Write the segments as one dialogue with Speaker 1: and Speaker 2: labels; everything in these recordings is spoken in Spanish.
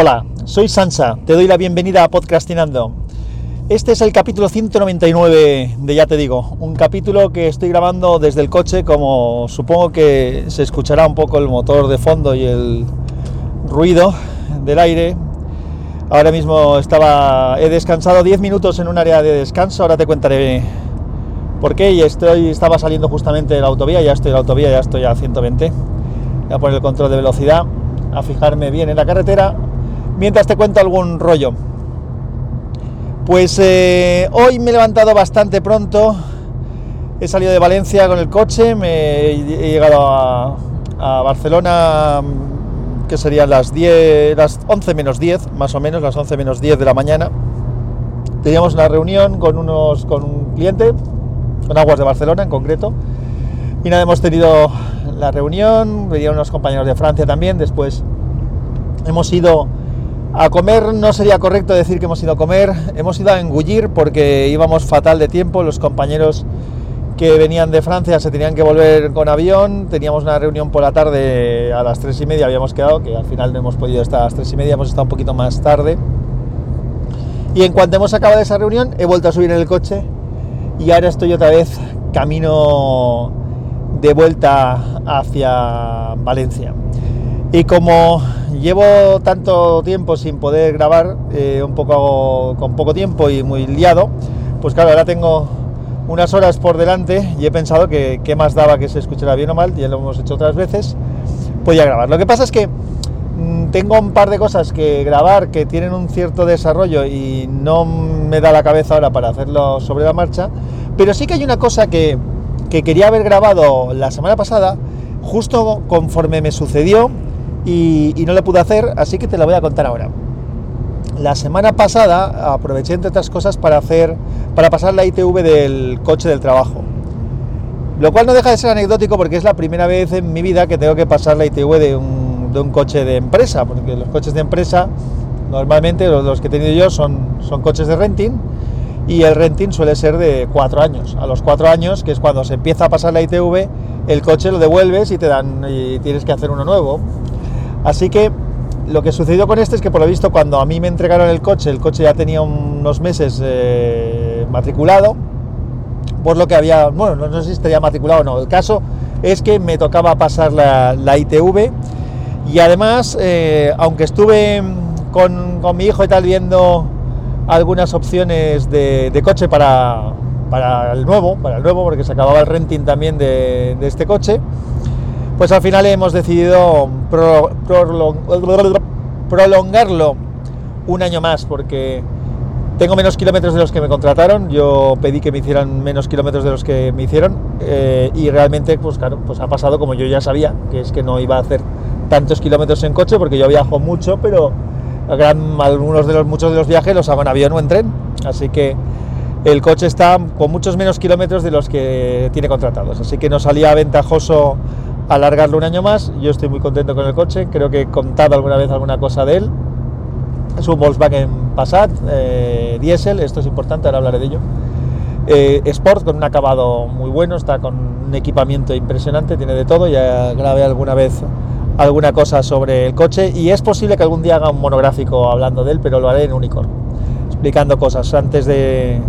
Speaker 1: Hola, soy Sansa, te doy la bienvenida a Podcastinando. Este es el capítulo 199 de Ya te digo, un capítulo que estoy grabando desde el coche, como supongo que se escuchará un poco el motor de fondo y el ruido del aire. Ahora mismo estaba, he descansado 10 minutos en un área de descanso, ahora te contaré por qué y estoy, estaba saliendo justamente de la autovía, ya estoy en la autovía, ya estoy a 120. Voy a poner el control de velocidad, a fijarme bien en la carretera, mientras te cuento algún rollo. Pues eh, hoy me he levantado bastante pronto, he salido de Valencia con el coche, he llegado a, Barcelona, que serían las 10, las 11 menos 10, más o menos, las 11 menos 10 de la mañana. Teníamos una reunión con, unos, con un cliente, con Aguas de Barcelona en concreto, y nada, hemos tenido la reunión, venían unos compañeros de Francia también, después hemos ido a comer no sería correcto decir que hemos ido a comer, hemos ido a engullir porque íbamos fatal de tiempo, los compañeros que venían de Francia se tenían que volver con avión, teníamos una reunión por la tarde a las tres y media, habíamos quedado, que al final no hemos podido estar a las tres y media, hemos estado un poquito más tarde. Y en cuanto hemos acabado esa reunión, he vuelto a subir en el coche y ahora estoy otra vez camino de vuelta hacia Valencia. Y como llevo tanto tiempo sin poder grabar, eh, un poco con poco tiempo y muy liado, pues claro, ahora tengo unas horas por delante y he pensado que qué más daba que se escuchara bien o mal, ya lo hemos hecho otras veces, podía grabar. Lo que pasa es que mm, tengo un par de cosas que grabar que tienen un cierto desarrollo y no me da la cabeza ahora para hacerlo sobre la marcha, pero sí que hay una cosa que, que quería haber grabado la semana pasada, justo conforme me sucedió y, no lo pude hacer, así que te la voy a contar ahora. La semana pasada aproveché entre otras cosas para hacer, para pasar la ITV del coche del trabajo. Lo cual no deja de ser anecdótico porque es la primera vez en mi vida que tengo que pasar la ITV de un, de un coche de empresa, porque los coches de empresa normalmente los, los que he tenido yo son, son coches de renting y el renting suele ser de cuatro años. A los cuatro años, que es cuando se empieza a pasar la ITV, el coche lo devuelves y te dan y tienes que hacer uno nuevo. Así que lo que sucedió con este es que por lo visto cuando a mí me entregaron el coche, el coche ya tenía unos meses eh, matriculado, por lo que había, bueno, no sé si estaría matriculado o no, el caso es que me tocaba pasar la, ITV y además, eh, aunque estuve con, con, mi hijo y tal viendo algunas opciones de, coche para, para, el nuevo, para el nuevo, porque se acababa el renting también de este coche, pues al final hemos decidido pro, prolong, prolongarlo un año más porque tengo menos kilómetros de los que me contrataron, yo pedí que me hicieran menos kilómetros de los que me hicieron eh, y realmente pues claro, pues ha pasado como yo ya sabía, que es que no iba a hacer tantos kilómetros en coche porque yo viajo mucho, pero gran, algunos de los muchos de los viajes los hago en avión o en tren, así que el coche está con muchos menos kilómetros de los que tiene contratados, así que nos salía ventajoso alargarlo un año más. Yo estoy muy contento con el coche, creo que he contado alguna vez alguna cosa de él. Es un Volkswagen Passat eh, diésel, esto es importante, ahora hablaré de ello. Eh, Sport con un acabado muy bueno, está con un equipamiento impresionante, tiene de todo. Ya grabé alguna vez alguna cosa sobre el coche y es posible que algún día haga un monográfico hablando de él, pero lo haré en Unicorn, explicando cosas antes de,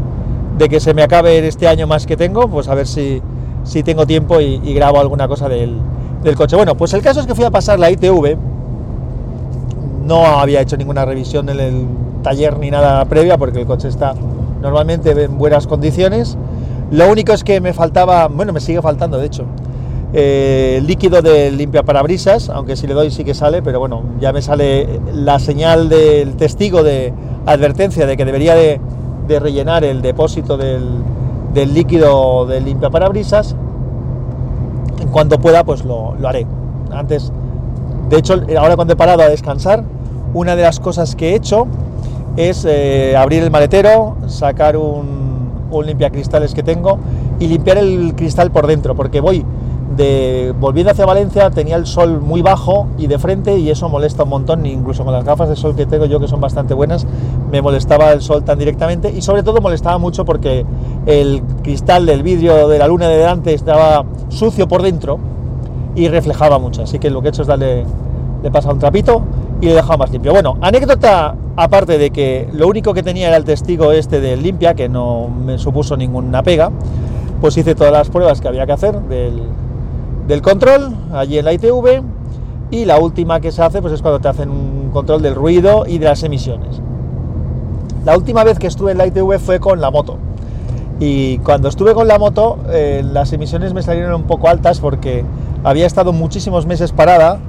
Speaker 1: de que se me acabe este año más que tengo, pues a ver si, si tengo tiempo y, grabo alguna cosa del, del, coche. Bueno, pues el caso es que fui a pasar la ITV, no había hecho ninguna revisión en el taller ni nada previa porque el coche está normalmente en buenas condiciones. Lo único es que me faltaba, bueno, me sigue faltando de hecho, eh, líquido de limpia parabrisas, aunque si le doy sí que sale, pero bueno, ya me sale la señal del testigo de advertencia de que debería de, de rellenar el depósito del, del líquido de limpia parabrisas. En cuanto pueda, pues lo, lo, haré. Antes, de hecho, ahora cuando he parado a descansar, una de las cosas que he hecho es eh, abrir el maletero, sacar un, un limpiacristales que tengo y limpiar el cristal por dentro, porque voy de volviendo hacia Valencia tenía el sol muy bajo y de frente y eso molesta un montón, incluso con las gafas de sol que tengo yo que son bastante buenas, me molestaba el sol tan directamente y sobre todo molestaba mucho porque el cristal del vidrio de la luna de delante estaba sucio por dentro y reflejaba mucho, así que lo que he hecho es darle, le pasa un trapito y le he dejado más limpio. Bueno, anécdota aparte de que lo único que tenía era el testigo este del limpia, que no me supuso ninguna pega, pues hice todas las pruebas que había que hacer del, del control allí en la ITV y la última que se hace pues es cuando te hacen un control del ruido y de las emisiones. La última vez que estuve en la ITV fue con la moto. Y cuando estuve con la moto, eh, las emisiones me salieron un poco altas porque había estado muchísimos meses parada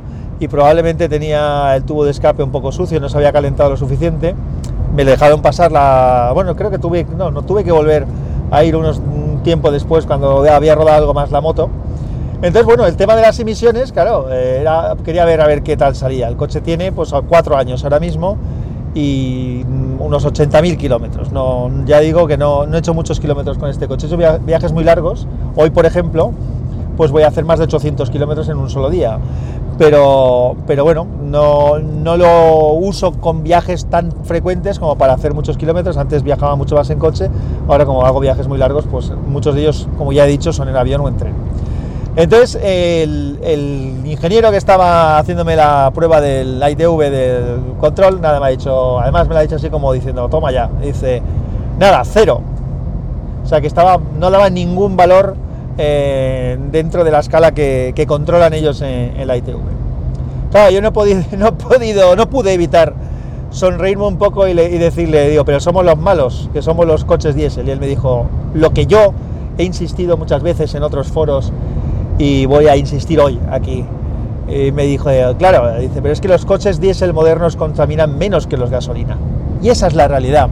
Speaker 1: y probablemente tenía el tubo de escape un poco sucio, no se había calentado lo suficiente. Me dejaron pasar la... Bueno, creo que tuve... No, no tuve que volver a ir unos, un tiempo después cuando había rodado algo más la moto. Entonces, bueno, el tema de las emisiones, claro, eh, quería ver a ver qué tal salía. El coche tiene pues cuatro años ahora mismo y unos 80.000 kilómetros. No, ya digo que no, no he hecho muchos kilómetros con este coche. He hecho viajes muy largos. Hoy, por ejemplo, pues voy a hacer más de 800 kilómetros en un solo día pero, pero bueno, no, no, lo uso con viajes tan frecuentes como para hacer muchos kilómetros. Antes viajaba mucho más en coche, ahora como hago viajes muy largos, pues muchos de ellos, como ya he dicho, son en avión o en tren. Entonces, el, el ingeniero que estaba haciéndome la prueba del ITV del control, nada me ha dicho, además me lo ha dicho así como diciendo, toma ya, dice, nada, cero. O sea que estaba, no daba ningún valor eh, dentro de la escala que, controlan ellos en, la ITV. Claro, yo no he podido, no podido, no pude evitar sonreírme un poco y, decirle, digo, pero somos los malos, que somos los coches diésel. Y él me dijo, lo que yo he insistido muchas veces en otros foros y voy a insistir hoy aquí. Y me dijo, claro, dice, pero es que los coches diésel modernos contaminan menos que los gasolina. Y esa es la realidad.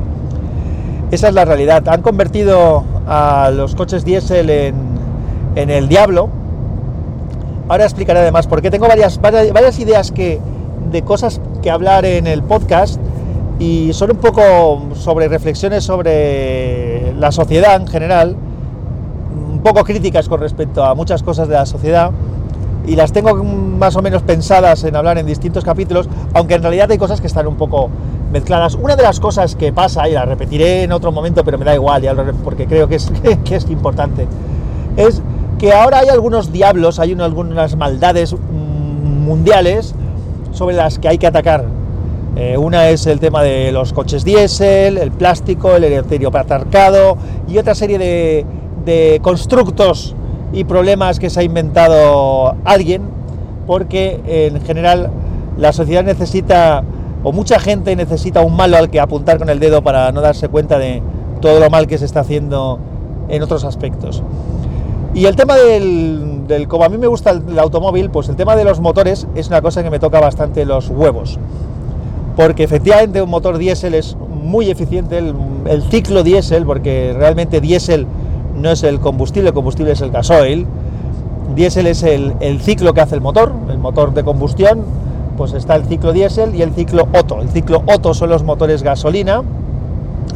Speaker 1: Esa es la realidad. Han convertido a los coches diésel en, en el diablo. Ahora explicaré además porque tengo varias, varias, ideas que, de cosas que hablar en el podcast y son un poco sobre reflexiones sobre la sociedad en general, un poco críticas con respecto a muchas cosas de la sociedad y las tengo más o menos pensadas en hablar en distintos capítulos, aunque en realidad hay cosas que están un poco mezcladas. Una de las cosas que pasa, y la repetiré en otro momento, pero me da igual, porque creo que es, que es importante, es que ahora hay algunos diablos, hay algunas maldades mundiales sobre las que hay que atacar. Eh, una es el tema de los coches diésel, el plástico, el patarcado y otra serie de, de constructos y problemas que se ha inventado alguien, porque en general la sociedad necesita, o mucha gente necesita un malo al que apuntar con el dedo para no darse cuenta de todo lo mal que se está haciendo en otros aspectos. Y el tema del, como a mí me gusta el, automóvil, pues el tema de los motores es una cosa que me toca bastante los huevos. Porque efectivamente un motor diésel es muy eficiente, el, ciclo diésel, porque realmente diésel no es el combustible, el combustible es el gasoil. Diésel es el, ciclo que hace el motor, el motor de combustión, pues está el ciclo diésel y el ciclo Otto. El ciclo Otto son los motores gasolina,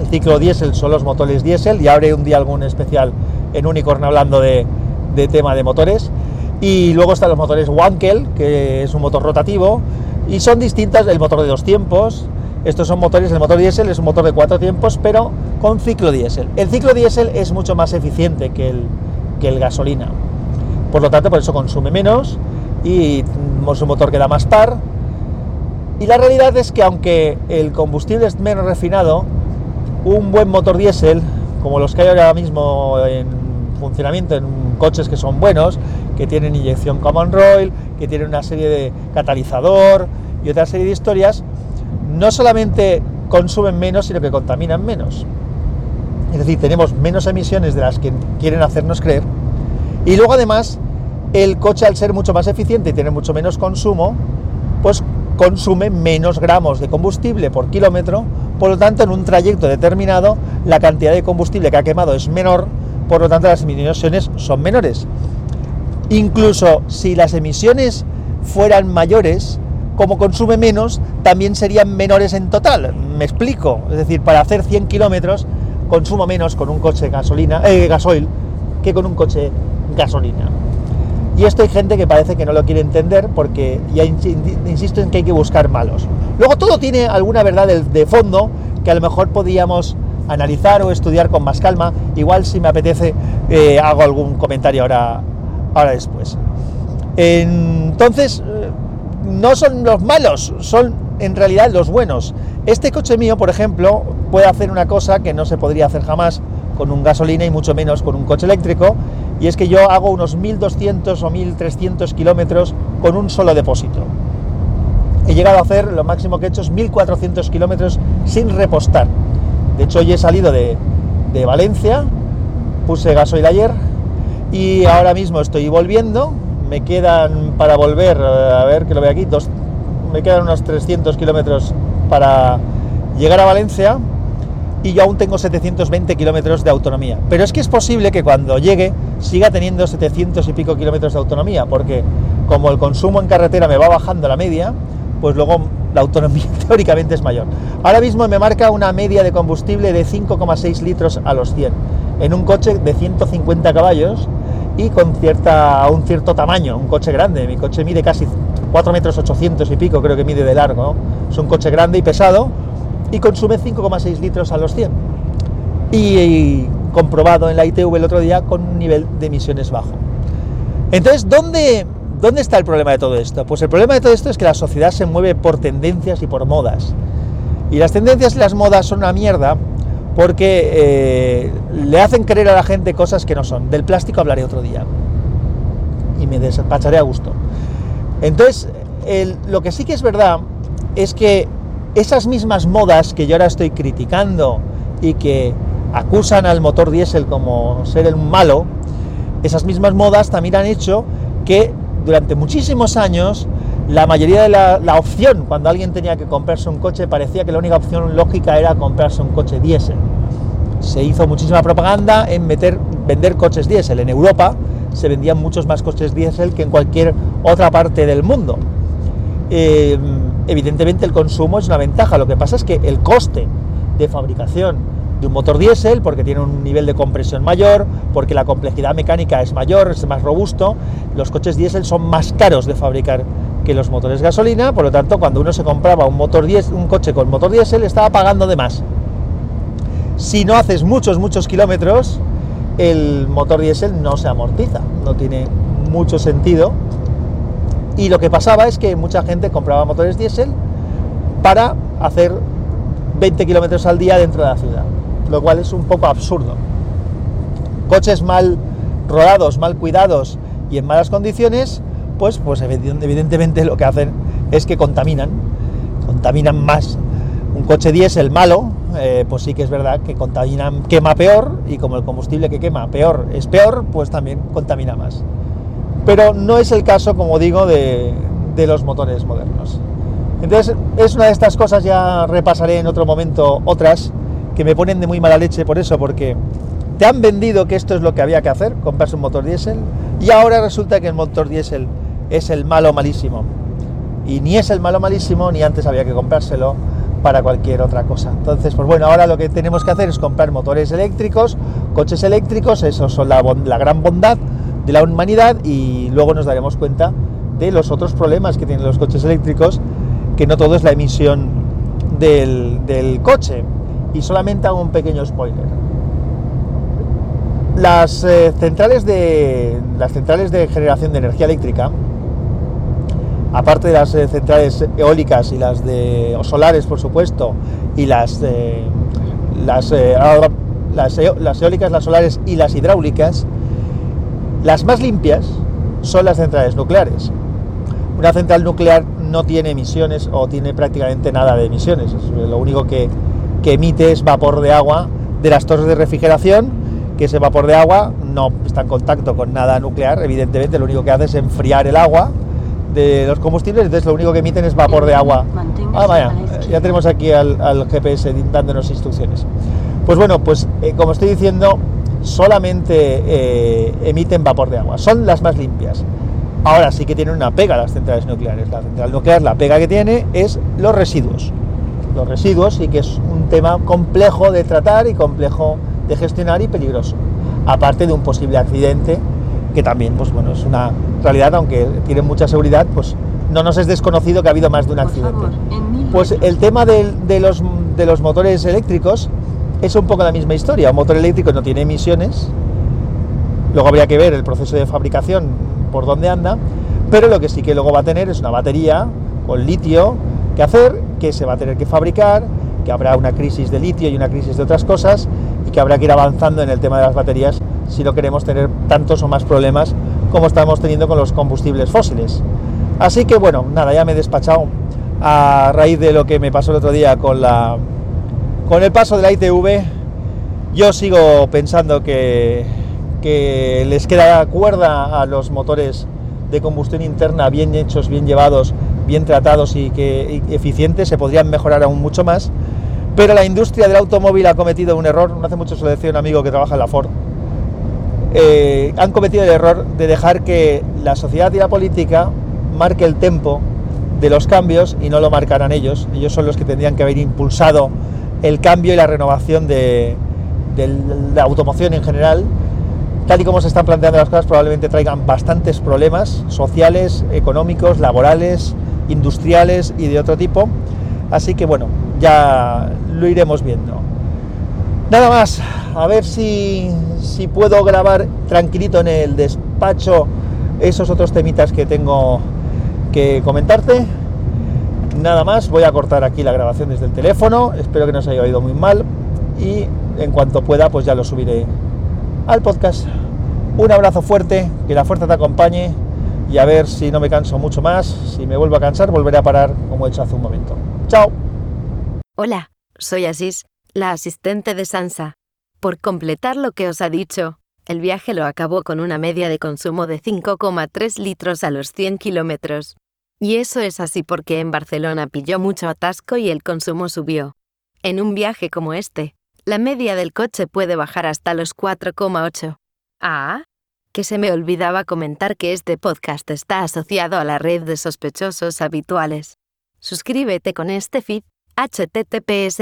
Speaker 1: el ciclo diésel son los motores diésel y abre un día algún especial en Unicorn hablando de, tema de motores. Y luego están los motores Wankel, que es un motor rotativo, y son distintas del motor de dos tiempos. Estos son motores, el motor diésel es un motor de cuatro tiempos, pero con ciclo diésel. El ciclo diésel es mucho más eficiente que el, que el gasolina. Por lo tanto, por eso consume menos y es un motor que da más par. Y la realidad es que aunque el combustible es menos refinado, un buen motor diésel, como los que hay ahora mismo en funcionamiento en coches que son buenos, que tienen inyección Common Rail, que tienen una serie de catalizador y otra serie de historias, no solamente consumen menos, sino que contaminan menos. Es decir, tenemos menos emisiones de las que quieren hacernos creer. Y luego además, el coche al ser mucho más eficiente y tener mucho menos consumo, pues consume menos gramos de combustible por kilómetro, por lo tanto en un trayecto determinado la cantidad de combustible que ha quemado es menor por lo tanto las emisiones son menores. Incluso si las emisiones fueran mayores, como consume menos, también serían menores en total. Me explico. Es decir, para hacer 100 kilómetros consumo menos con un coche gasolina, eh, gasoil que con un coche gasolina. Y esto hay gente que parece que no lo quiere entender porque ya insisto en que hay que buscar malos. Luego todo tiene alguna verdad de fondo que a lo mejor podríamos analizar o estudiar con más calma. Igual si me apetece eh, hago algún comentario ahora, ahora después. Entonces, eh, no son los malos, son en realidad los buenos. Este coche mío, por ejemplo, puede hacer una cosa que no se podría hacer jamás con un gasolina y mucho menos con un coche eléctrico, y es que yo hago unos 1200 o 1300 kilómetros con un solo depósito. He llegado a hacer, lo máximo que he hecho es 1400 kilómetros sin repostar. De hecho, hoy he salido de, de Valencia, puse gasoil ayer y ahora mismo estoy volviendo. Me quedan para volver, eh, a ver que lo veo aquí, dos, me quedan unos 300 kilómetros para llegar a Valencia y yo aún tengo 720 kilómetros de autonomía. Pero es que es posible que cuando llegue siga teniendo 700 y pico kilómetros de autonomía, porque como el consumo en carretera me va bajando la media, pues luego la autonomía teóricamente es mayor. Ahora mismo me marca una media de combustible de 5,6 litros a los 100, en un coche de 150 caballos y con cierta, un cierto tamaño, un coche grande. Mi coche mide casi 4 metros 800 y pico, creo que mide de largo. Es un coche grande y pesado y consume 5,6 litros a los 100. Y, comprobado en la ITV el otro día con un nivel de emisiones bajo. Entonces, ¿dónde, ¿dónde está el problema de todo esto? Pues el problema de todo esto es que la sociedad se mueve por tendencias y por modas. Y las tendencias y las modas son una mierda porque eh, le hacen creer a la gente cosas que no son. Del plástico hablaré otro día y me despacharé a gusto. Entonces, lo que sí que es verdad es que esas mismas modas que yo ahora estoy criticando y que acusan al motor diésel como ser el malo, esas mismas modas también han hecho que durante muchísimos años la mayoría de la, opción cuando alguien tenía que comprarse un coche parecía que la única opción lógica era comprarse un coche diésel. Se hizo muchísima propaganda en meter, vender coches diésel. En Europa se vendían muchos más coches diésel que en cualquier otra parte del mundo. Eh, evidentemente el consumo es una ventaja, lo que pasa es que el coste de fabricación de un motor diésel, porque tiene un nivel de compresión mayor, porque la complejidad mecánica es mayor, es más robusto, los coches diésel son más caros de fabricar que los motores gasolina, por lo tanto cuando uno se compraba un, motor diésel, un coche con motor diésel estaba pagando de más. Si no haces muchos, muchos kilómetros, el motor diésel no se amortiza, no tiene mucho sentido y lo que pasaba es que mucha gente compraba motores diésel para hacer 20 kilómetros al día dentro de la ciudad, lo cual es un poco absurdo. Coches mal rodados, mal cuidados y en malas condiciones, pues, pues evidentemente lo que hacen es que contaminan, contaminan más. Un coche diésel malo, eh, pues sí que es verdad que contaminan, quema peor y como el combustible que quema peor es peor, pues también contamina más pero no es el caso, como digo, de, los motores modernos. Entonces, es una de estas cosas, ya repasaré en otro momento otras, que me ponen de muy mala leche por eso, porque te han vendido que esto es lo que había que hacer, comprarse un motor diésel, y ahora resulta que el motor diésel es el malo malísimo. Y ni es el malo malísimo, ni antes había que comprárselo para cualquier otra cosa. Entonces, pues bueno, ahora lo que tenemos que hacer es comprar motores eléctricos, coches eléctricos, eso son la, la gran bondad de la humanidad y luego nos daremos cuenta de los otros problemas que tienen los coches eléctricos, que no todo es la emisión del, coche. Y solamente hago un pequeño spoiler. Las, eh, centrales de, las centrales de generación de energía eléctrica, aparte de las eh, centrales eólicas y las de solares, por supuesto, y las, las, las, las eólicas, las solares y las hidráulicas, las más limpias son las centrales nucleares. Una central nuclear no tiene emisiones o tiene prácticamente nada de emisiones. Lo único que, emite es vapor de agua de las torres de refrigeración, que ese vapor de agua no está en contacto con nada nuclear, evidentemente lo único que hace es enfriar el agua de los combustibles, entonces lo único que emiten es vapor de agua. Ah, vaya, ya tenemos aquí al, GPS dándonos instrucciones. Pues bueno, pues eh, como estoy diciendo, solamente eh, emiten vapor de agua, son las más limpias. Ahora sí que tienen una pega las centrales nucleares. La central nuclear, la pega que tiene es los residuos. Los residuos sí que es un tema complejo de tratar y complejo de gestionar y peligroso. Aparte de un posible accidente, que también, pues bueno, es una realidad, aunque tiene mucha seguridad, pues no nos es desconocido que ha habido más de un accidente. Pues el tema de, los, de los motores eléctricos es un poco la misma historia. Un motor eléctrico no tiene emisiones, luego habría que ver el proceso de fabricación por dónde anda, pero lo que sí que luego va a tener es una batería con litio que hacer que se va a tener que fabricar, que habrá una crisis de litio y una crisis de otras cosas y que habrá que ir avanzando en el tema de las baterías si no queremos tener tantos o más problemas como estamos teniendo con los combustibles fósiles. Así que bueno, nada, ya me he despachado a raíz de lo que me pasó el otro día con la con el paso de la ITV. Yo sigo pensando que, que les queda cuerda a los motores de combustión interna bien hechos, bien llevados, bien tratados y que eficientes, se podrían mejorar aún mucho más. Pero la industria del automóvil ha cometido un error, no hace mucho se lo decía un amigo que trabaja en la Ford, eh, han cometido el error de dejar que la sociedad y la política marque el tempo de los cambios y no lo marcaran ellos. Ellos son los que tendrían que haber impulsado el cambio y la renovación de, de la automoción en general. Tal y como se están planteando las cosas, probablemente traigan bastantes problemas sociales, económicos, laborales, industriales y de otro tipo. Así que bueno, ya lo iremos viendo. Nada más, a ver si, si puedo grabar tranquilito en el despacho esos otros temitas que tengo que comentarte. Nada más, voy a cortar aquí la grabación desde el teléfono, espero que no se haya oído muy mal y en cuanto pueda pues ya lo subiré al podcast. Un abrazo fuerte, que la fuerza te acompañe y a ver si no me canso mucho más, si me vuelvo a cansar volveré a parar como he hecho hace un momento. Chao.
Speaker 2: Hola, soy Asís, la asistente de Sansa. Por completar lo que os ha dicho, el viaje lo acabó con una media de consumo de 5,3 litros a los 100 kilómetros. Y eso es así porque en Barcelona pilló mucho atasco y el consumo subió. En un viaje como este, la media del coche puede bajar hasta los 4,8. Ah, que se me olvidaba comentar que este podcast está asociado a la red de sospechosos habituales. Suscríbete con este feed https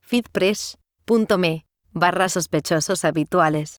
Speaker 2: feedpress.me barra sospechosos habituales.